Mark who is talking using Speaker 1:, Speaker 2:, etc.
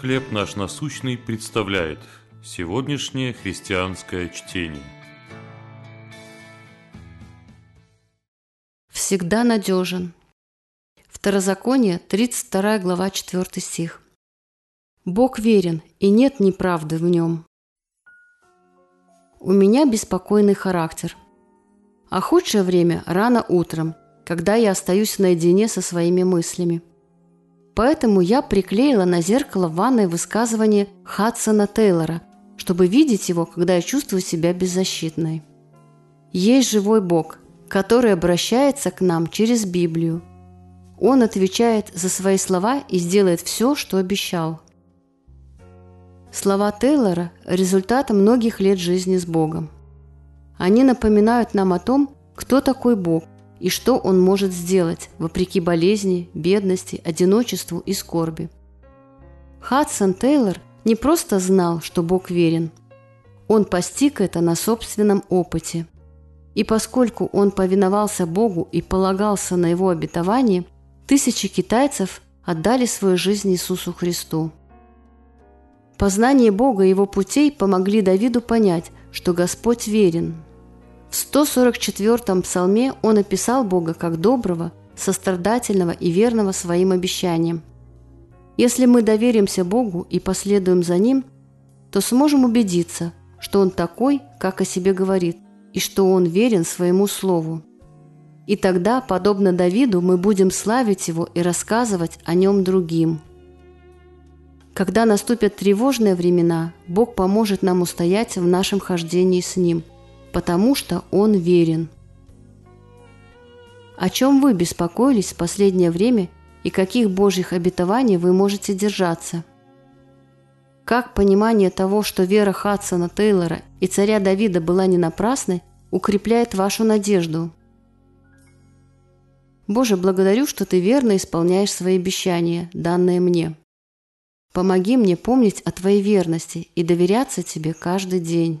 Speaker 1: «Хлеб наш насущный» представляет сегодняшнее христианское чтение.
Speaker 2: Всегда надежен. Второзаконие, 32 глава, 4 стих. Бог верен, и нет неправды в нем. У меня беспокойный характер. А худшее время рано утром, когда я остаюсь наедине со своими мыслями. Поэтому я приклеила на зеркало в ванной высказывание Хадсона Тейлора, чтобы видеть его, когда я чувствую себя беззащитной. Есть живой Бог, который обращается к нам через Библию. Он отвечает за свои слова и сделает все, что обещал. Слова Тейлора – результат многих лет жизни с Богом. Они напоминают нам о том, кто такой Бог и что Он может сделать, вопреки болезни, бедности, одиночеству и скорби. Хадсон Тейлор не просто знал, что Бог верен. Он постиг это на собственном опыте. И поскольку он повиновался Богу и полагался на Его обетование, тысячи китайцев отдали свою жизнь Иисусу Христу. Познание Бога и Его путей помогли Давиду понять, что Господь верен. В 144-м псалме он описал Бога как доброго, сострадательного и верного своим обещаниям. Если мы доверимся Богу и последуем за Ним, то сможем убедиться, что Он такой, как о себе говорит, и что Он верен своему Слову. И тогда, подобно Давиду, мы будем славить Его и рассказывать о Нем другим – когда наступят тревожные времена, Бог поможет нам устоять в нашем хождении с Ним, потому что Он верен. О чем вы беспокоились в последнее время и каких Божьих обетований вы можете держаться? Как понимание того, что вера Хадсона Тейлора и царя Давида была не напрасной, укрепляет вашу надежду? Боже, благодарю, что Ты верно исполняешь свои обещания, данные мне. Помоги мне помнить о Твоей верности и доверяться Тебе каждый день.